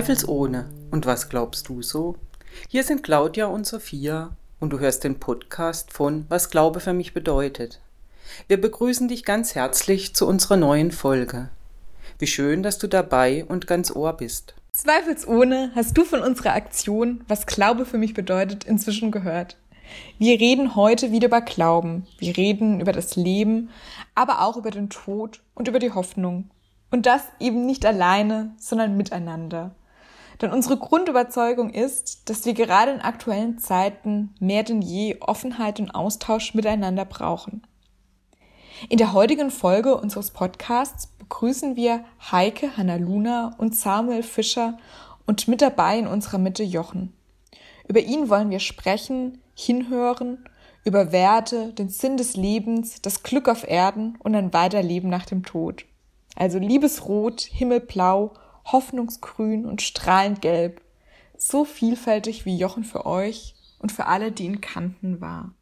Zweifelsohne. Und was glaubst du so? Hier sind Claudia und Sophia und du hörst den Podcast von Was Glaube für mich bedeutet. Wir begrüßen dich ganz herzlich zu unserer neuen Folge. Wie schön, dass du dabei und ganz Ohr bist. Zweifelsohne hast du von unserer Aktion Was Glaube für mich bedeutet inzwischen gehört. Wir reden heute wieder über Glauben. Wir reden über das Leben, aber auch über den Tod und über die Hoffnung. Und das eben nicht alleine, sondern miteinander. Denn unsere Grundüberzeugung ist, dass wir gerade in aktuellen Zeiten mehr denn je Offenheit und Austausch miteinander brauchen. In der heutigen Folge unseres Podcasts begrüßen wir Heike Hannaluna und Samuel Fischer und mit dabei in unserer Mitte Jochen. Über ihn wollen wir sprechen, hinhören, über Werte, den Sinn des Lebens, das Glück auf Erden und ein Weiterleben nach dem Tod. Also Liebesrot, Himmelblau, Hoffnungsgrün und strahlend gelb. So vielfältig wie Jochen für euch und für alle, die ihn kannten, war.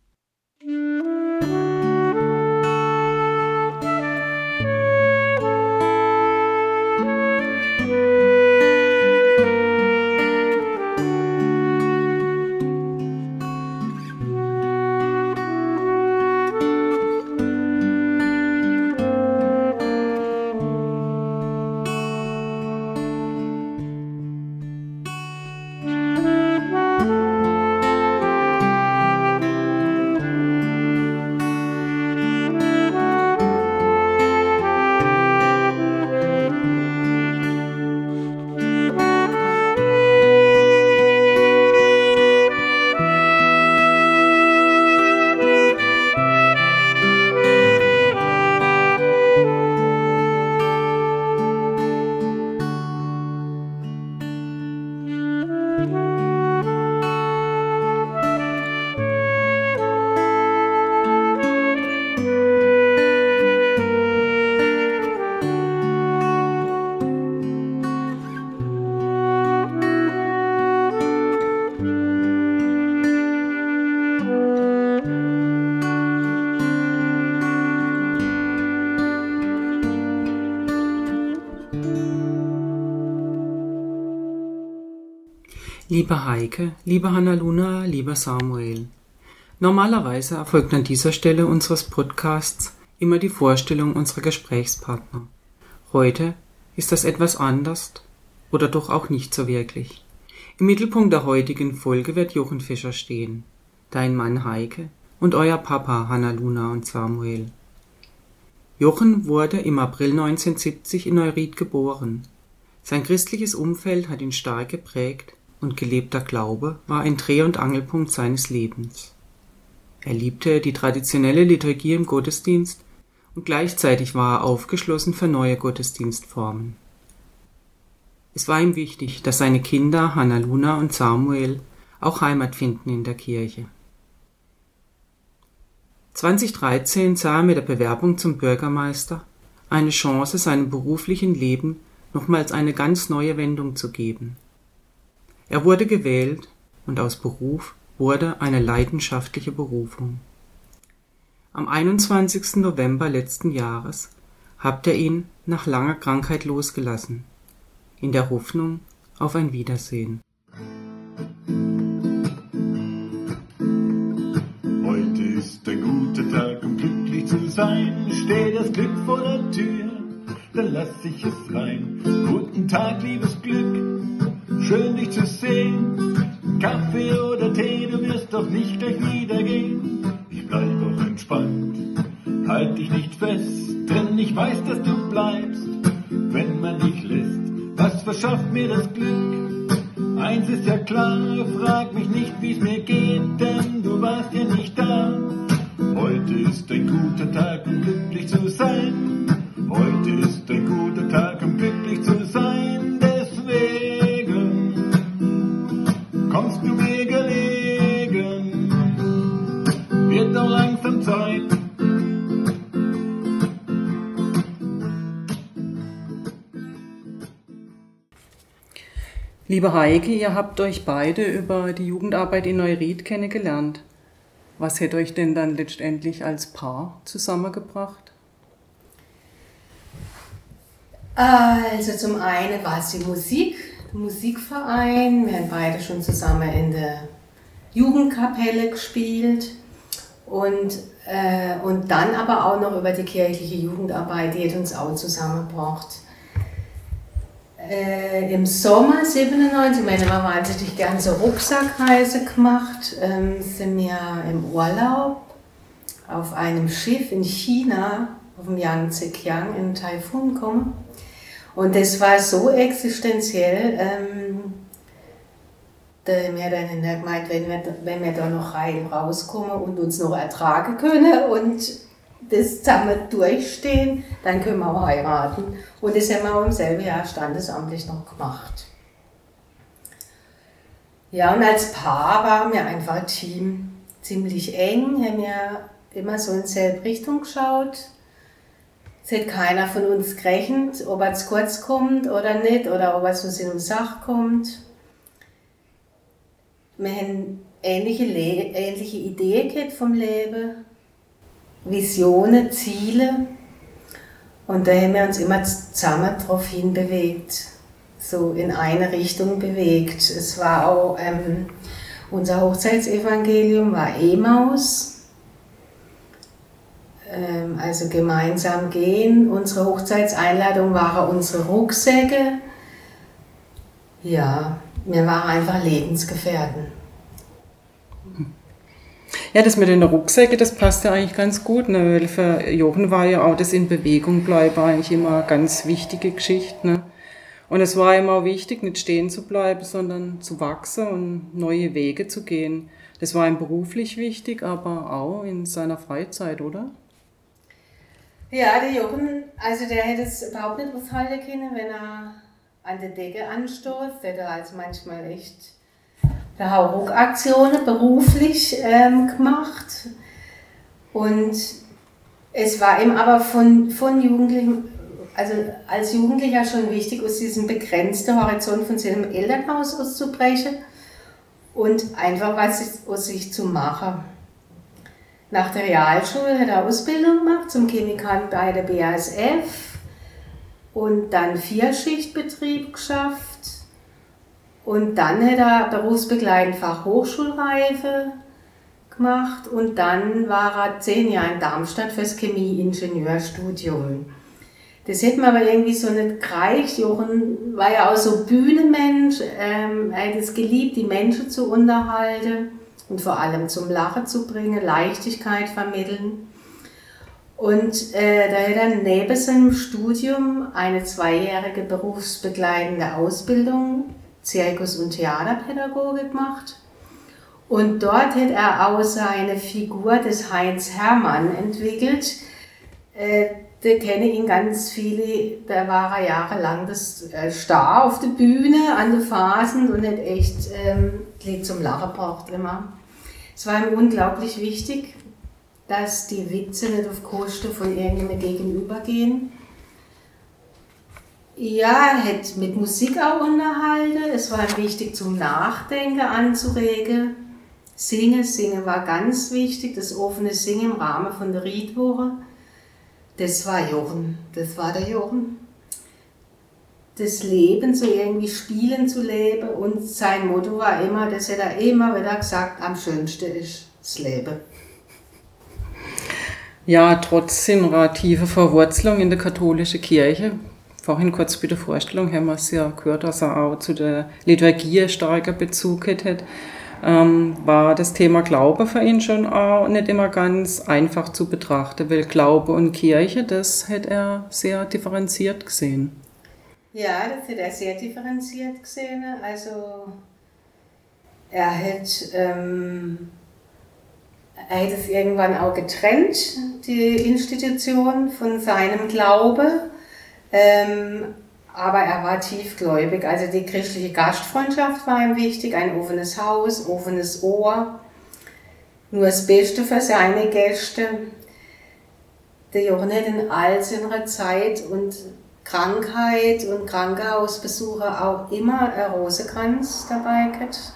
Liebe Heike, liebe Hannaluna, lieber Samuel. Normalerweise erfolgt an dieser Stelle unseres Podcasts immer die Vorstellung unserer Gesprächspartner. Heute ist das etwas anders oder doch auch nicht so wirklich. Im Mittelpunkt der heutigen Folge wird Jochen Fischer stehen, dein Mann Heike und euer Papa Hannaluna und Samuel. Jochen wurde im April 1970 in Neuried geboren. Sein christliches Umfeld hat ihn stark geprägt und gelebter Glaube war ein Dreh- und Angelpunkt seines Lebens. Er liebte die traditionelle Liturgie im Gottesdienst und gleichzeitig war er aufgeschlossen für neue Gottesdienstformen. Es war ihm wichtig, dass seine Kinder Hannaluna und Samuel auch Heimat finden in der Kirche. 2013 sah er mit der Bewerbung zum Bürgermeister eine Chance, seinem beruflichen Leben nochmals eine ganz neue Wendung zu geben – er wurde gewählt und aus Beruf wurde eine leidenschaftliche Berufung. Am 21. November letzten Jahres habt ihr ihn nach langer Krankheit losgelassen, in der Hoffnung auf ein Wiedersehen. Heute ist ein guter Tag, um glücklich zu sein. Steht das Glück vor der Tür, dann lass ich es rein. Guten Tag, liebes Glück Schön dich zu sehen. Kaffee oder Tee, du wirst doch nicht gleich wieder gehen. Ich bleib auch entspannt, halt dich nicht fest, denn ich weiß, dass du bleibst, wenn man dich lässt. Was verschafft mir das Glück? Eins ist ja klar, frag mich nicht, wie's mir geht, denn du warst ja nicht da. Heute ist ein guter Tag, um glücklich zu sein. Heute ist ein guter Tag, um glücklich zu sein. Liebe Heike, ihr habt euch beide über die Jugendarbeit in Neuried kennengelernt. Was hätte euch denn dann letztendlich als Paar zusammengebracht? Also zum einen war es die Musik, Musikverein. Wir haben beide schon zusammen in der Jugendkapelle gespielt. Und, äh, und dann aber auch noch über die kirchliche Jugendarbeit, die hat uns auch zusammengebracht. Äh, Im Sommer 97, wir haben immer wahnsinnig gerne so Rucksackreise gemacht, ähm, sind wir im Urlaub auf einem Schiff in China, auf dem Yangtze Kiang in Taifun gekommen. Und das war so existenziell, ähm, da haben wir dann gemeint, wenn wir, wenn wir da noch rein rauskommen und uns noch ertragen können und das zusammen durchstehen, dann können wir auch heiraten. Und das haben wir auch im selben Jahr standesamtlich noch gemacht. Ja, und als Paar waren wir einfach ein Team, ziemlich eng, haben wir immer so in dieselbe Richtung geschaut. Es hat keiner von uns gerechnet, ob er zu kurz kommt oder nicht, oder ob er zu seinem Sach kommt. Wir haben ähnliche, Le ähnliche Ideen vom Leben, Visionen, Ziele. Und da haben wir uns immer zusammen darauf hinbewegt, so in eine Richtung bewegt. Es war auch, ähm, unser Hochzeitsevangelium war Emaus, ähm, also gemeinsam gehen. Unsere Hochzeitseinladung waren unsere Rucksäcke. Ja, wir waren einfach Lebensgefährten. Ja, das mit den Rucksäcken, das passt ja eigentlich ganz gut, ne? weil für Jochen war ja auch das in Bewegung bleiben eigentlich immer eine ganz wichtige Geschichte. Ne? Und es war immer wichtig, nicht stehen zu bleiben, sondern zu wachsen und neue Wege zu gehen. Das war ihm beruflich wichtig, aber auch in seiner Freizeit, oder? Ja, der Jochen, also der hätte es überhaupt nicht aushalten können, wenn er an der Decke anstoßt. Der hat also manchmal echt Hauruck-Aktionen beruflich ähm, gemacht. Und es war ihm aber von, von Jugendlichen, also als Jugendlicher schon wichtig, aus diesem begrenzten Horizont von seinem Elternhaus auszubrechen und einfach was aus sich zu machen. Nach der Realschule hat er Ausbildung gemacht zum Chemikant bei der BASF und dann Vierschichtbetrieb geschafft und dann hat er berufsbegleitend Fachhochschulreife gemacht und dann war er zehn Jahre in Darmstadt fürs Chemieingenieurstudium. Das hätte mir aber irgendwie so nicht gereicht. Jochen war ja auch so Bühnenmensch. Ähm, er hat es geliebt, die Menschen zu unterhalten und vor allem zum Lachen zu bringen, Leichtigkeit vermitteln. Und äh, da hat er neben seinem Studium eine zweijährige berufsbegleitende Ausbildung Zirkus- und Theaterpädagoge gemacht. Und dort hat er auch seine Figur des Heinz Hermann entwickelt. Äh, da kenne ihn ganz viele, da war er jahrelang das äh, Star auf der Bühne, an der Phasen und hat echt ähm, Lied zum Lachen braucht immer. Es war ihm unglaublich wichtig, dass die Witze nicht auf Kosten von irgendjemandem Gegenüber gehen. Ja, er hat mit Musik auch unterhalten. Es war wichtig zum Nachdenken anzuregen. Singen, Singen war ganz wichtig. Das offene Singen im Rahmen von der Riedwoche. Das war Jochen. Das war der Jochen. Das Leben so irgendwie spielen zu leben. Und sein Motto war immer, das hat er immer wieder gesagt, am schönsten ist das Leben. Ja, trotz tiefen Verwurzelung in der katholischen Kirche vorhin kurz bei der Vorstellung haben wir es ja gehört, dass er auch zu der Liturgie starker Bezug hat. Ähm, war das Thema Glaube für ihn schon auch nicht immer ganz einfach zu betrachten, weil Glaube und Kirche, das hätte er sehr differenziert gesehen. Ja, das hat er sehr differenziert gesehen. Also er hat, ähm, er hat es irgendwann auch getrennt, die Institution von seinem Glaube. Ähm, aber er war tiefgläubig. Also die christliche Gastfreundschaft war ihm wichtig, ein offenes Haus, offenes Ohr, nur das Beste für seine Gäste. Der Jochen hat in all seiner Zeit und Krankheit und Krankenhausbesuche auch immer ein Rosenkranz dabei gehabt.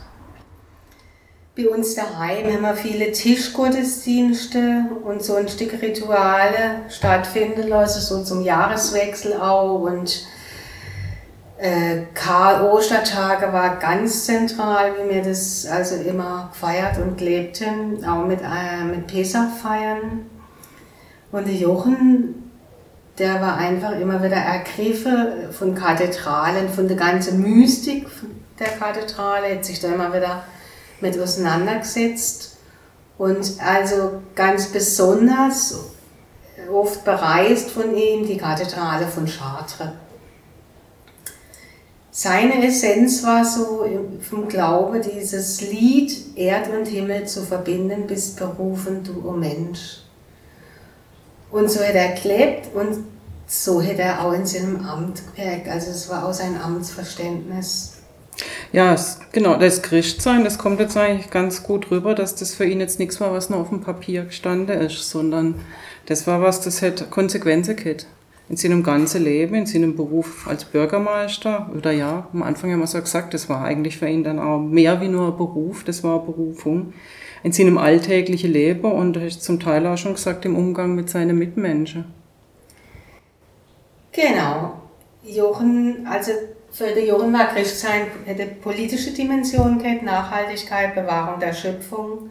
Bei uns daheim haben wir viele Tischgottesdienste und sonstige Rituale stattfinden lassen, so zum Jahreswechsel auch. Und Äh, Karl Ostertage war ganz zentral, wie wir das also immer gefeiert und lebten, auch mit, äh, mit Pesach feiern. Und der Jochen, der war einfach immer wieder ergriffen von Kathedralen, von der ganzen Mystik der Kathedrale, hat sich da immer wieder mit auseinandergesetzt. Und also ganz besonders oft bereist von ihm die Kathedrale von Chartres. Seine Essenz war so vom Glaube, dieses Lied Erd und Himmel zu verbinden, bist berufen, du, o oh Mensch. Und so hat er gelebt und so hat er auch in seinem Amt geprägt. Also es war auch sein Amtsverständnis. Ja, genau, das Christsein, das kommt jetzt eigentlich ganz gut rüber, dass das für ihn jetzt nichts war, was nur auf dem Papier gestanden ist, sondern das war was, das hätte Konsequenzen gehabt. In seinem ganzen Leben, in seinem Beruf als Bürgermeister, oder ja, am Anfang haben wir so gesagt, das war eigentlich für ihn dann auch mehr wie nur ein Beruf, das war eine Berufung. In seinem alltäglichen Leben und zum Teil auch schon gesagt, im Umgang mit seinen Mitmenschen. Genau. Jochen, also den Jochen war Christsein eine politische Dimension gehabt, Nachhaltigkeit, Bewahrung der Schöpfung,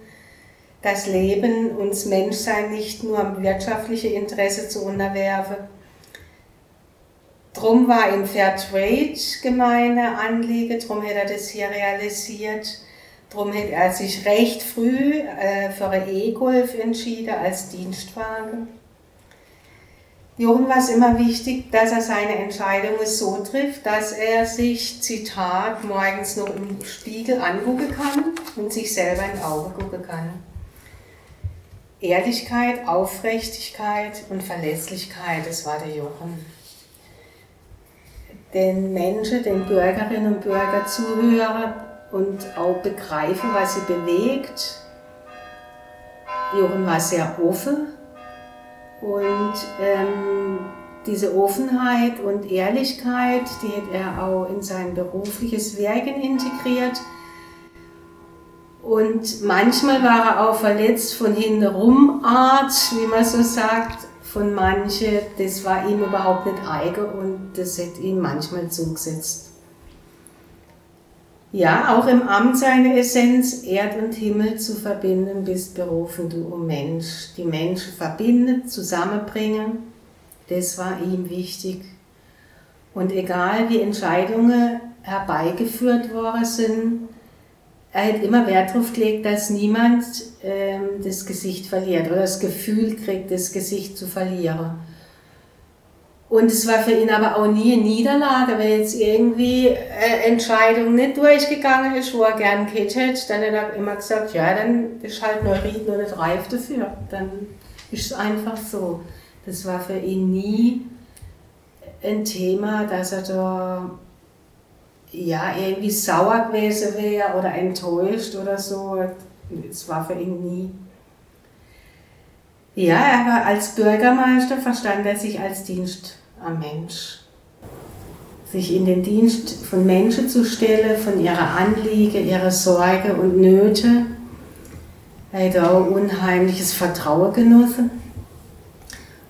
das Leben und das Menschsein nicht nur am wirtschaftlichen Interesse zu unterwerfen. Drum war ihm Fairtrade gemeine Anliege, drum hat er das hier realisiert. Drum hat er sich recht früh äh, für E-Golf entschieden als Dienstwagen. Jochen war es immer wichtig, dass er seine Entscheidungen so trifft, dass er sich, Zitat, morgens noch im Spiegel angucken kann und sich selber in die Augen gucken kann. Ehrlichkeit, Aufrichtigkeit und Verlässlichkeit, das war der Jochen. Den Menschen, den Bürgerinnen und Bürgern zuhören und auch begreifen, was sie bewegt. Jochen war sehr offen und ähm, diese Offenheit und Ehrlichkeit, die hat er auch in sein berufliches Wirken integriert. Und manchmal war er auch verletzt von hintenrum Art, wie man so sagt, von manchen. Das war ihm überhaupt nicht eigen und das hat ihm manchmal zugesetzt. Ja, auch im Amt seine Essenz, Erd und Himmel zu verbinden, bist berufen, du o Mensch. Die Menschen verbinden, zusammenbringen, das war ihm wichtig. Und egal wie Entscheidungen herbeigeführt worden sind, er hat immer Wert darauf gelegt, dass niemand ähm, das Gesicht verliert oder das Gefühl kriegt, das Gesicht zu verlieren. Und es war für ihn aber auch nie eine Niederlage, wenn jetzt irgendwie eine Entscheidung nicht durchgegangen ist, wo er gern gehabt hätte, dann hat er immer gesagt, ja, dann ist halt Neuried nur nicht reif dafür. Dann ist es einfach so. Das war für ihn nie ein Thema, dass er da ja, irgendwie sauer gewesen wäre oder enttäuscht oder so. Das war für ihn nie. Ja, er war als Bürgermeister, verstand er sich als Dienst am Mensch. Sich in den Dienst von Menschen zu stellen, von ihrer Anliege, ihrer Sorge und Nöte. Hat auch unheimliches Vertrauen genossen,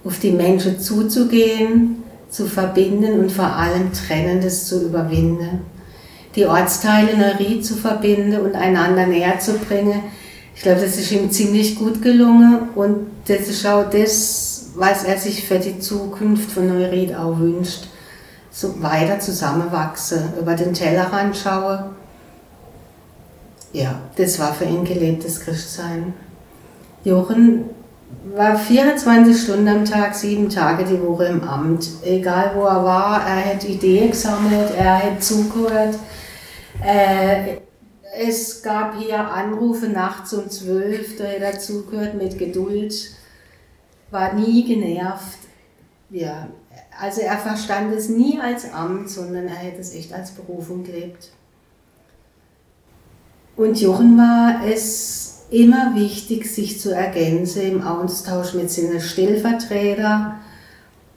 auf die Menschen zuzugehen, zu verbinden und vor allem Trennendes zu überwinden. Die Ortsteile Neuried zu verbinden und einander näher zu bringen. Ich glaube, das ist ihm ziemlich gut gelungen und das ist auch das, was er sich für die Zukunft von Neuried auch wünscht. So weiter zusammenwachsen, über den Tellerrand schaue. Ja, das war für ihn gelebtes Christsein. Jochen war 24 Stunden am Tag, sieben Tage die Woche im Amt. Egal wo er war, er hat Ideen gesammelt, er hat zugehört. Äh, es gab hier Anrufe nachts um zwölf, da hat er zugehört mit Geduld war nie genervt. Ja, also er verstand es nie als Amt, sondern er hätte es echt als Berufung gelebt. Und Jochen war es immer wichtig, sich zu ergänzen im Austausch mit seinen Stellvertretern,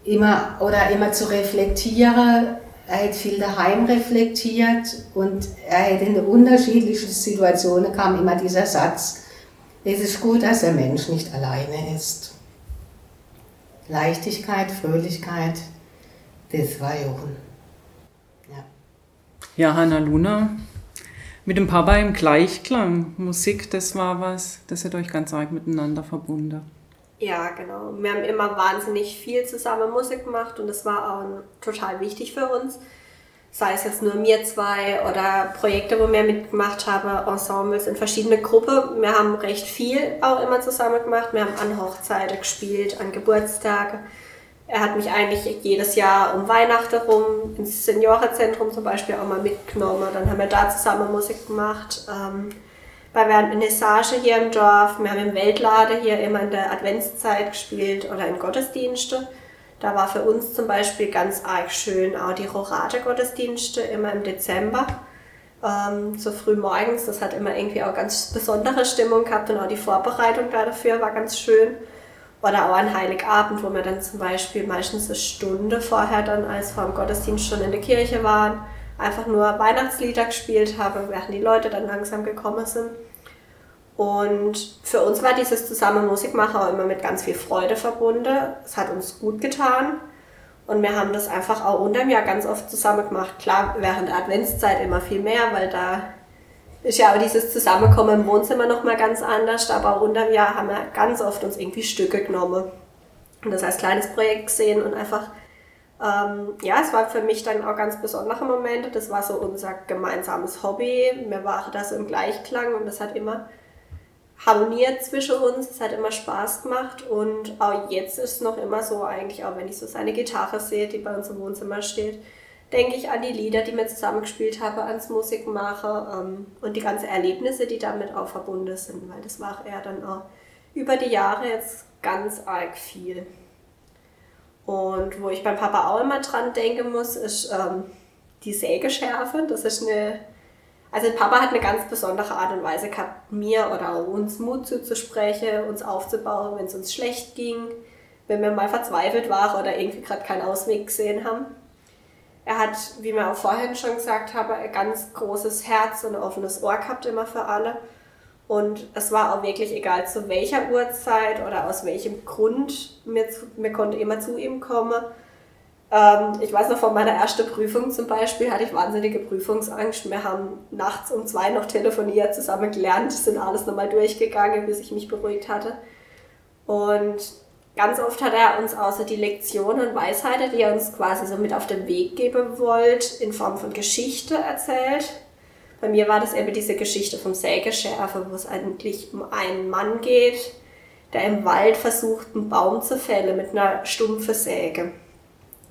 immer oder immer zu reflektieren. Er hat viel daheim reflektiert und er hat in unterschiedlichen Situationen kam immer dieser Satz, es ist gut, dass der Mensch nicht alleine ist. Leichtigkeit, Fröhlichkeit, das war Jochen. Ja. Ja, Hanna Luna, mit dem Papa im Gleichklang. Musik, das war was, das hat euch ganz arg miteinander verbunden. Ja, genau. Wir haben immer wahnsinnig viel zusammen Musik gemacht und das war auch total wichtig für uns. Sei es jetzt nur mir zwei oder Projekte, wo wir mitgemacht haben, Ensembles in verschiedene Gruppen. Wir haben recht viel auch immer zusammen gemacht. Wir haben an Hochzeiten gespielt, an Geburtstagen. Er hat mich eigentlich jedes Jahr um Weihnachten rum ins Seniorenzentrum zum Beispiel auch mal mitgenommen. Dann haben wir da zusammen Musik gemacht. Ähm, bei Vernissage hier im Dorf. Wir haben im Weltlade hier immer in der Adventszeit gespielt oder in Gottesdienste. Da war für uns zum Beispiel ganz arg schön auch die Rorate-Gottesdienste immer im Dezember. Ähm, so früh morgens, das hat immer irgendwie auch ganz besondere Stimmung gehabt und auch die Vorbereitung dafür war ganz schön. Oder auch an Heiligabend, wo wir dann zum Beispiel meistens eine Stunde vorher dann als vor dem Gottesdienst schon in der Kirche waren, einfach nur Weihnachtslieder gespielt haben, während die Leute dann langsam gekommen sind. Und für uns war dieses zusammen Musik machen auch immer mit ganz viel Freude verbunden. Es hat uns gut getan. Und wir haben das einfach auch unter dem Jahr ganz oft zusammen gemacht. Klar, während der Adventszeit immer viel mehr, weil da ist ja auch dieses Zusammenkommen im Wohnzimmer nochmal ganz anders, aber unter dem Jahr haben wir ganz oft uns irgendwie Stücke genommen und das als kleines Projekt gesehen und einfach, ähm, ja, es war für mich dann auch ganz besondere Momente. Das war so unser gemeinsames Hobby. Wir waren da so im Gleichklang und das hat immer harmoniert zwischen uns. Es hat immer Spaß gemacht und auch jetzt ist es noch immer so, eigentlich auch wenn ich so seine Gitarre sehe, die bei uns im Wohnzimmer steht denke ich an die Lieder, die wir zusammengespielt haben, ans Musikmachen ähm, und die ganzen Erlebnisse, die damit auch verbunden sind, weil das war er dann auch über die Jahre jetzt ganz arg viel. Und wo ich beim Papa auch immer dran denken muss, ist ähm, die Sägeschärfe. Das ist eine, also Papa hat eine ganz besondere Art und Weise gehabt, mir oder uns Mut zuzusprechen, uns aufzubauen, wenn es uns schlecht ging, wenn wir mal verzweifelt waren oder irgendwie gerade keinen Ausweg gesehen haben. Er hat, wie wir auch vorhin schon gesagt haben, ein ganz großes Herz und ein offenes Ohr gehabt immer für alle. Und es war auch wirklich egal zu welcher Uhrzeit oder aus welchem Grund, mir, zu, mir konnte immer zu ihm kommen. Ähm, ich weiß noch von meiner ersten Prüfung zum Beispiel, hatte ich wahnsinnige Prüfungsangst. Wir haben nachts um zwei noch telefoniert, zusammen gelernt, sind alles nochmal durchgegangen, bis ich mich beruhigt hatte. Und Ganz oft hat er uns außer die Lektionen und Weisheiten, die er uns quasi so mit auf den Weg geben wollte, in Form von Geschichte erzählt. Bei mir war das eben diese Geschichte vom Sägeschärfer, wo es eigentlich um einen Mann geht, der im Wald versucht, einen Baum zu fällen mit einer stumpfen Säge.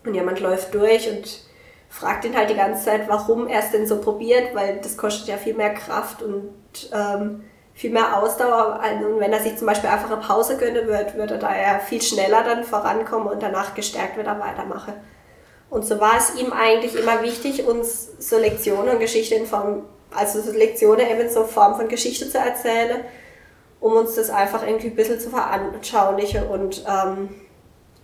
Und jemand läuft durch und fragt ihn halt die ganze Zeit, warum er es denn so probiert, weil das kostet ja viel mehr Kraft und ähm, viel mehr Ausdauer. Und wenn er sich zum Beispiel einfach eine Pause gönnen wird, würde er da ja viel schneller dann vorankommen und danach gestärkt wieder weitermachen. Und so war es ihm eigentlich immer wichtig, uns so Lektionen und Geschichte in Form, also so Lektionen eben so Form von Geschichte zu erzählen, um uns das einfach irgendwie ein bisschen zu veranschaulichen und ähm,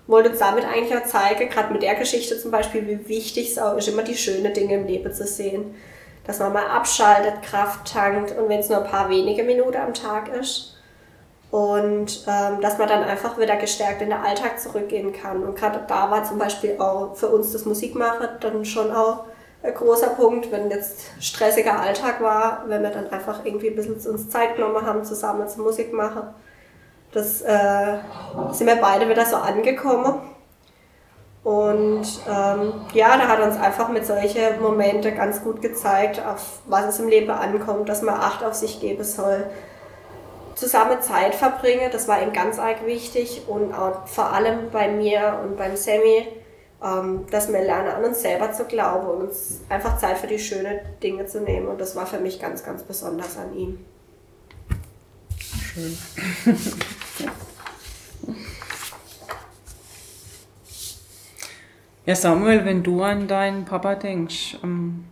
wollte uns damit eigentlich auch zeigen, gerade mit der Geschichte zum Beispiel, wie wichtig es auch ist, immer die schönen Dinge im Leben zu sehen dass man mal abschaltet, Kraft tankt und wenn es nur ein paar wenige Minuten am Tag ist. Und ähm, dass man dann einfach wieder gestärkt in den Alltag zurückgehen kann. Und gerade da war zum Beispiel auch für uns das Musikmachen dann schon auch ein großer Punkt, wenn jetzt stressiger Alltag war, wenn wir dann einfach irgendwie ein bisschen uns Zeit genommen haben, zusammen zu Musik machen. Das äh, sind wir beide wieder so angekommen. Und ähm, ja, da hat uns einfach mit solchen Momenten ganz gut gezeigt, auf was es im Leben ankommt, dass man Acht auf sich geben soll. Zusammen Zeit verbringen, das war ihm ganz arg wichtig und auch vor allem bei mir und beim Sammy, ähm, dass wir lernen, an uns selber zu glauben und uns einfach Zeit für die schönen Dinge zu nehmen. Und das war für mich ganz, ganz besonders an ihm. Schön. Ja, Samuel, wenn du an deinen Papa denkst, ähm,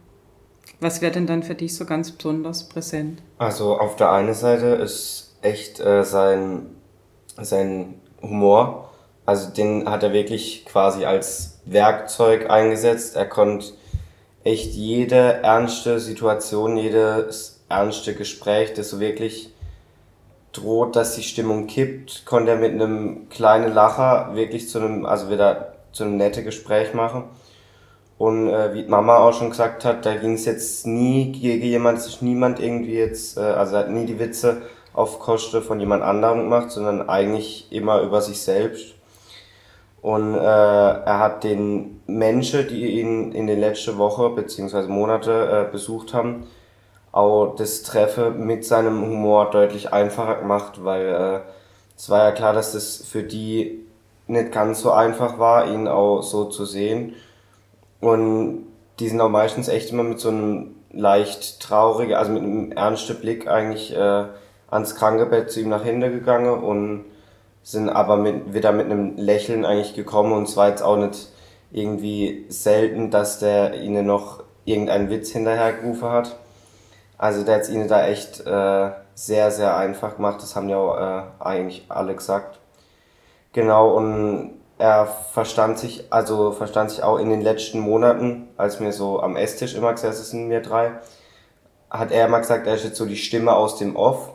was wäre denn dann für dich so ganz besonders präsent? Also auf der einen Seite ist echt äh, sein, sein Humor, also den hat er wirklich quasi als Werkzeug eingesetzt. Er konnte echt jede ernste Situation, jedes ernste Gespräch, das so wirklich droht, dass die Stimmung kippt, konnte er mit einem kleinen Lacher wirklich zu einem, also wieder zu einem netten Gespräch machen. Und äh, wie Mama auch schon gesagt hat, da ging es jetzt nie gegen jemand, sich niemand irgendwie jetzt, äh, also hat nie die Witze auf Kosten von jemand anderem gemacht, sondern eigentlich immer über sich selbst. Und äh, er hat den Menschen, die ihn in den letzten Wochen bzw. Monate äh, besucht haben, auch das Treffen mit seinem Humor deutlich einfacher gemacht, weil äh, es war ja klar, dass das für die nicht ganz so einfach war, ihn auch so zu sehen. Und die sind auch meistens echt immer mit so einem leicht traurigen, also mit einem ernsten Blick eigentlich äh, ans Krankenbett zu ihm nach hinten gegangen und sind aber mit, wieder mit einem Lächeln eigentlich gekommen und es war jetzt auch nicht irgendwie selten, dass der ihnen noch irgendeinen Witz hinterhergerufen hat. Also der hat es ihnen da echt äh, sehr, sehr einfach gemacht. Das haben ja auch äh, eigentlich alle gesagt. Genau, und er verstand sich, also verstand sich auch in den letzten Monaten, als wir so am Esstisch immer gesessen sind, wir drei, hat er immer gesagt, er ist jetzt so die Stimme aus dem Off,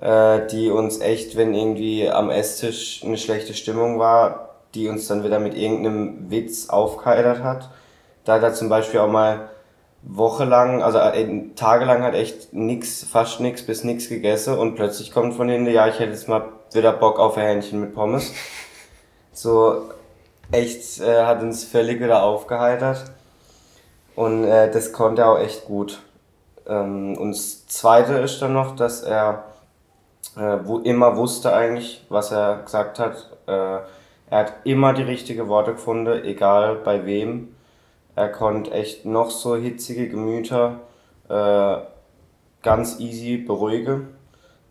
äh, die uns echt, wenn irgendwie am Esstisch eine schlechte Stimmung war, die uns dann wieder mit irgendeinem Witz aufgeheitert hat. Da hat er zum Beispiel auch mal wochenlang, also äh, tagelang hat echt nix, fast nix bis nix gegessen und plötzlich kommt von hinten, ja, ich hätte jetzt mal wieder Bock auf ein Hähnchen mit Pommes. So echt äh, hat uns völlig wieder aufgeheitert und äh, das konnte er auch echt gut. Ähm, und das Zweite ist dann noch, dass er äh, wo immer wusste eigentlich, was er gesagt hat. Äh, er hat immer die richtigen Worte gefunden, egal bei wem er konnte echt noch so hitzige Gemüter äh, ganz easy beruhigen,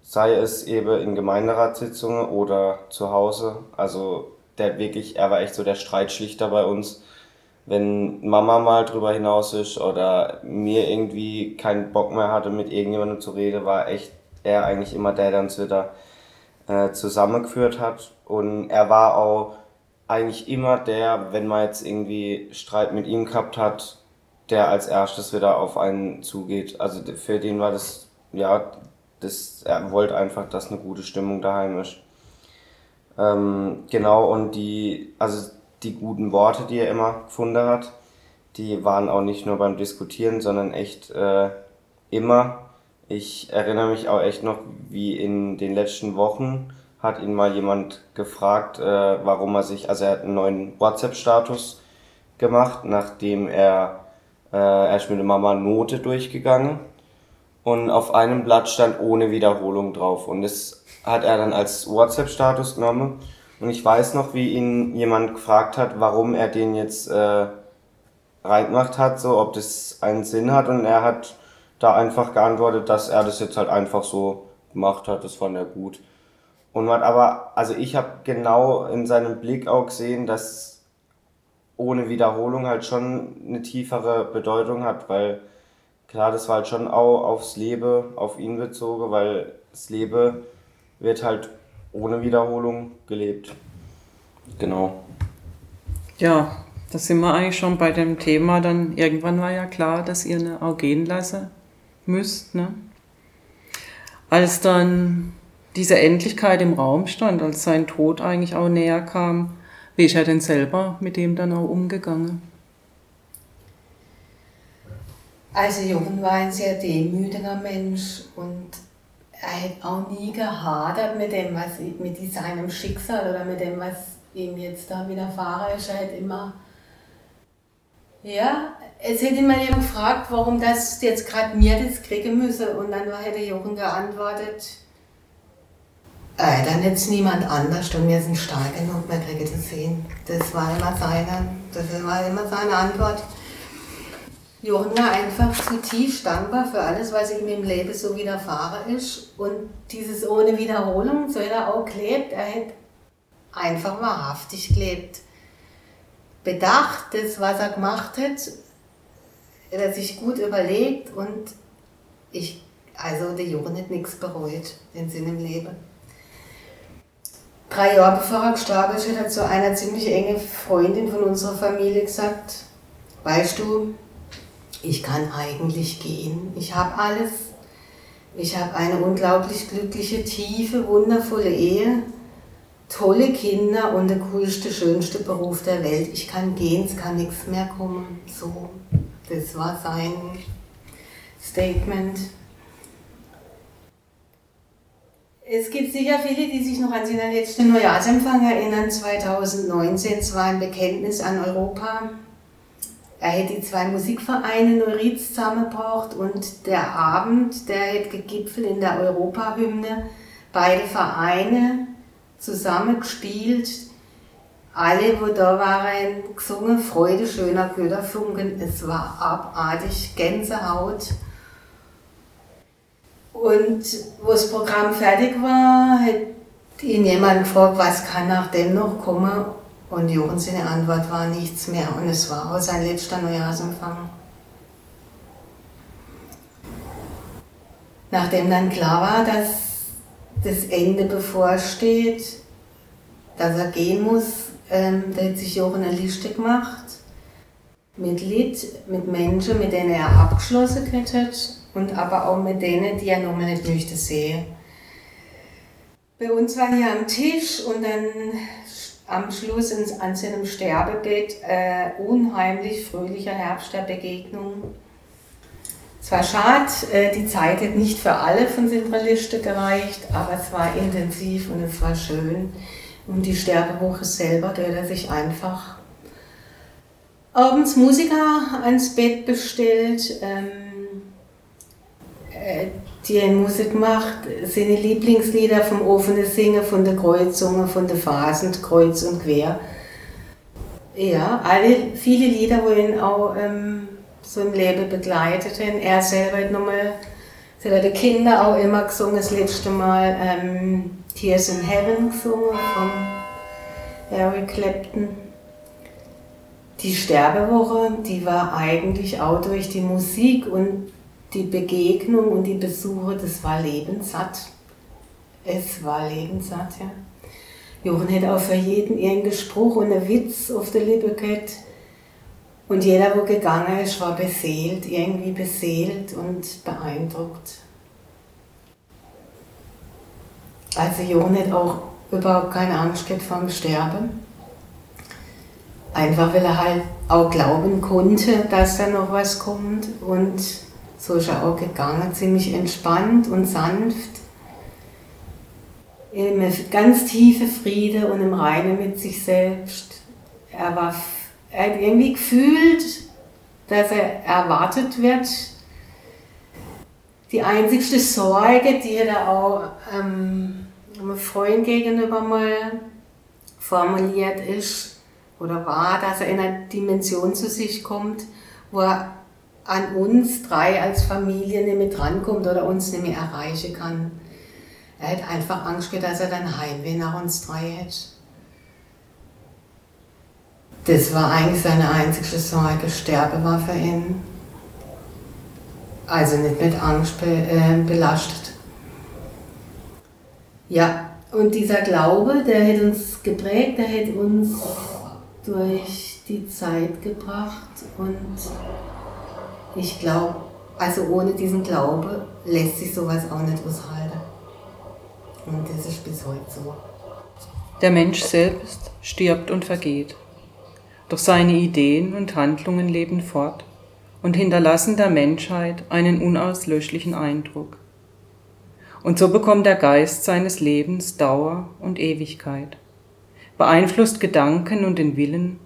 sei es eben in Gemeinderatssitzungen oder zu Hause. Also der wirklich, er war echt so der Streitschlichter bei uns. Wenn Mama mal drüber hinaus ist oder mir irgendwie keinen Bock mehr hatte, mit irgendjemandem zu reden, war echt er eigentlich immer der, der uns wieder äh, zusammengeführt hat. Und er war auch eigentlich immer der, wenn man jetzt irgendwie Streit mit ihm gehabt hat, der als erstes wieder auf einen zugeht. Also für den war das, ja, das, er wollte einfach, dass eine gute Stimmung daheim ist. Ähm, genau, und die, also die guten Worte, die er immer gefunden hat, die waren auch nicht nur beim Diskutieren, sondern echt äh, immer. Ich erinnere mich auch echt noch, wie in den letzten Wochen hat ihn mal jemand gefragt, äh, warum er sich, also er hat einen neuen WhatsApp-Status gemacht, nachdem er, äh, er ist mit der Mama Note durchgegangen und auf einem Blatt stand ohne Wiederholung drauf und das hat er dann als WhatsApp-Status genommen und ich weiß noch, wie ihn jemand gefragt hat, warum er den jetzt äh, reingemacht hat, so ob das einen Sinn hat und er hat da einfach geantwortet, dass er das jetzt halt einfach so gemacht hat, das fand er gut. Und man aber, also ich habe genau in seinem Blick auch gesehen, dass ohne Wiederholung halt schon eine tiefere Bedeutung hat, weil klar, das war halt schon auch aufs Leben, auf ihn bezogen, weil das Leben wird halt ohne Wiederholung gelebt. Genau. Ja, da sind wir eigentlich schon bei dem Thema. Dann irgendwann war ja klar, dass ihr eine auch gehen lassen müsst. Ne? Als dann diese Endlichkeit im Raum stand, als sein Tod eigentlich auch näher kam. Wie ist er denn selber mit dem dann auch umgegangen? Also Jochen war ein sehr demütiger Mensch und er hat auch nie gehadert mit dem, was mit seinem Schicksal oder mit dem, was ihm jetzt da widerfahren ist. Er hat immer, ja, es hätte immer jemand gefragt, warum das jetzt gerade mir das kriegen müsse und dann hätte Jochen geantwortet, äh, dann jetzt niemand anders und wir sind stark genug, wir kriegen das sehen. Das war immer seine, das war immer seine Antwort. Jochen war einfach zutiefst dankbar für alles, was ihm im Leben so widerfahren ist. Und dieses ohne Wiederholung, so hat er auch gelebt. Er hat einfach wahrhaftig gelebt. Bedacht, das, was er gemacht hat, hat er sich gut überlegt und ich, also der Jochen hat nichts bereut in seinem Leben drei Jahre bevor er gestorben ist, hat zu einer ziemlich enge Freundin von unserer Familie gesagt, weißt du, ich kann eigentlich gehen. Ich habe alles. Ich habe eine unglaublich glückliche, tiefe, wundervolle Ehe, tolle Kinder und der coolste, schönste Beruf der Welt. Ich kann gehen, es kann nichts mehr kommen. So, das war sein Statement. Es gibt sicher viele, die sich noch an seinen letzten Neujahrsempfang erinnern, 2019. Es war ein Bekenntnis an Europa. Er hätte die zwei Musikvereine Neuriz zusammengebracht und der Abend, der hätte gegipfelt in der Europahymne. Beide Vereine zusammengespielt. Alle, wo da waren, gesungen, Freude schöner Köderfunken. Es war abartig, Gänsehaut. Und wo das Programm fertig war, hat ihn jemand gefragt, was kann nach dem noch kommen. Und Jochen seine Antwort war nichts mehr. Und es war auch sein letzter Neujahrsempfang. Nachdem dann klar war, dass das Ende bevorsteht, dass er gehen muss, ähm, da hat sich Jochen eine Liste gemacht mit Lied, mit Menschen, mit denen er abgeschlossen hätte und aber auch mit denen, die er noch mal nicht möchte sehen. Bei uns war hier am Tisch und dann am Schluss ins, an seinem Sterbebett äh, unheimlich fröhlicher Herbst der Begegnung. Es war schade, äh, die Zeit hat nicht für alle von seiner Liste gereicht, aber es war intensiv und es war schön. Und die Sterbewoche selber, da hat er sich einfach abends Musiker ans Bett bestellt. Ähm, äh, die Musik macht, seine Lieblingslieder vom offenen Singen, von der Kreuzungen, von der Phasen, kreuz und quer. Ja, alle, viele Lieder, wo ihn auch ähm, so im Leben begleiteten. Er selber hat nochmal, hat die Kinder auch immer gesungen, das letzte Mal ähm, Tears in Heaven gesungen von Eric Clapton. Die Sterbewoche, die war eigentlich auch durch die Musik und die Begegnung und die Besuche, das war lebenssatt. Es war lebenssatt, ja. Jochen hätte auch für jeden irgendeinen Spruch und einen Witz auf der Lippe gehabt. Und jeder, wo gegangen ist, war beseelt, irgendwie beseelt und beeindruckt. Also Jochen hat auch überhaupt keine Angst gehabt vor dem Sterben. Einfach weil er halt auch glauben konnte, dass da noch was kommt und so ist er auch gegangen, ziemlich entspannt und sanft, im ganz tiefe Friede und im Reinen mit sich selbst. Er, war, er hat irgendwie gefühlt, dass er erwartet wird. Die einzigste Sorge, die er auch ähm, einem Freund gegenüber mal formuliert ist oder war, dass er in eine Dimension zu sich kommt, wo er an uns drei als Familie nicht mehr drankommt oder uns nicht mehr erreichen kann. Er hat einfach Angst gehabt, dass er dann Heimweh nach uns drei hätte. Das war eigentlich seine einzige Sorge. Sterbe war für ihn. Also nicht mit Angst be äh, belastet. Ja, und dieser Glaube, der hat uns geprägt, der hat uns durch die Zeit gebracht und ich glaube, also ohne diesen Glaube lässt sich sowas auch nicht aushalten. Und das ist bis heute so. Der Mensch selbst stirbt und vergeht. Doch seine Ideen und Handlungen leben fort und hinterlassen der Menschheit einen unauslöschlichen Eindruck. Und so bekommt der Geist seines Lebens Dauer und Ewigkeit, beeinflusst Gedanken und den Willen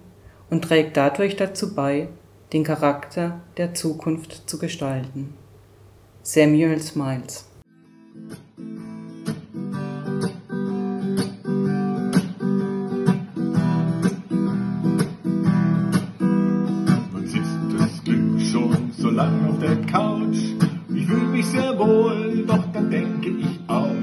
und trägt dadurch dazu bei, den Charakter der Zukunft zu gestalten. Samuel Smiles Man sitzt das Glück schon so lang auf der Couch. Ich fühle mich sehr wohl, doch dann denke ich ouch.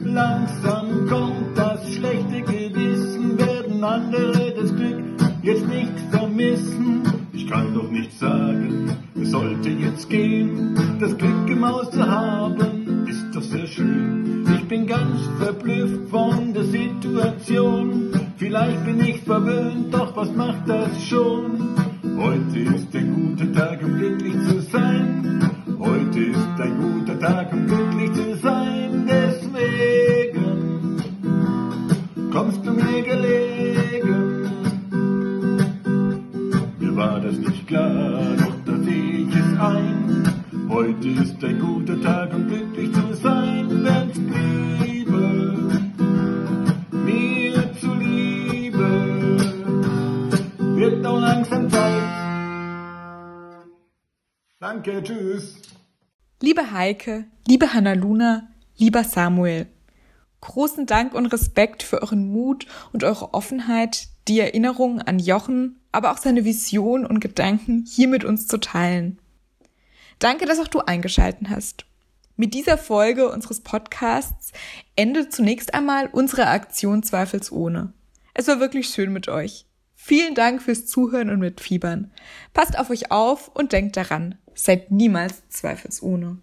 Langsam kommt das schlechte Gewissen, werden andere das Glück jetzt nicht vermissen. Ich kann doch nicht sagen, es sollte jetzt gehen. Das Glück im Haus zu haben, ist doch sehr schön. Ich bin ganz verblüfft von der Situation. Vielleicht bin ich verwöhnt, doch was macht das schon? Heute ist ein guter Tag, um glücklich zu sein. Heute ist ein guter Tag, um glücklich zu sein. Danke, tschüss. Liebe Heike, liebe Hannaluna, lieber Samuel, großen Dank und Respekt für euren Mut und eure Offenheit, die Erinnerungen an Jochen, aber auch seine Vision und Gedanken hier mit uns zu teilen. Danke, dass auch du eingeschalten hast. Mit dieser Folge unseres Podcasts endet zunächst einmal unsere Aktion Zweifelsohne. Es war wirklich schön mit euch. Vielen Dank fürs Zuhören und Mitfiebern. Passt auf euch auf und denkt daran, seid niemals zweifelsohne.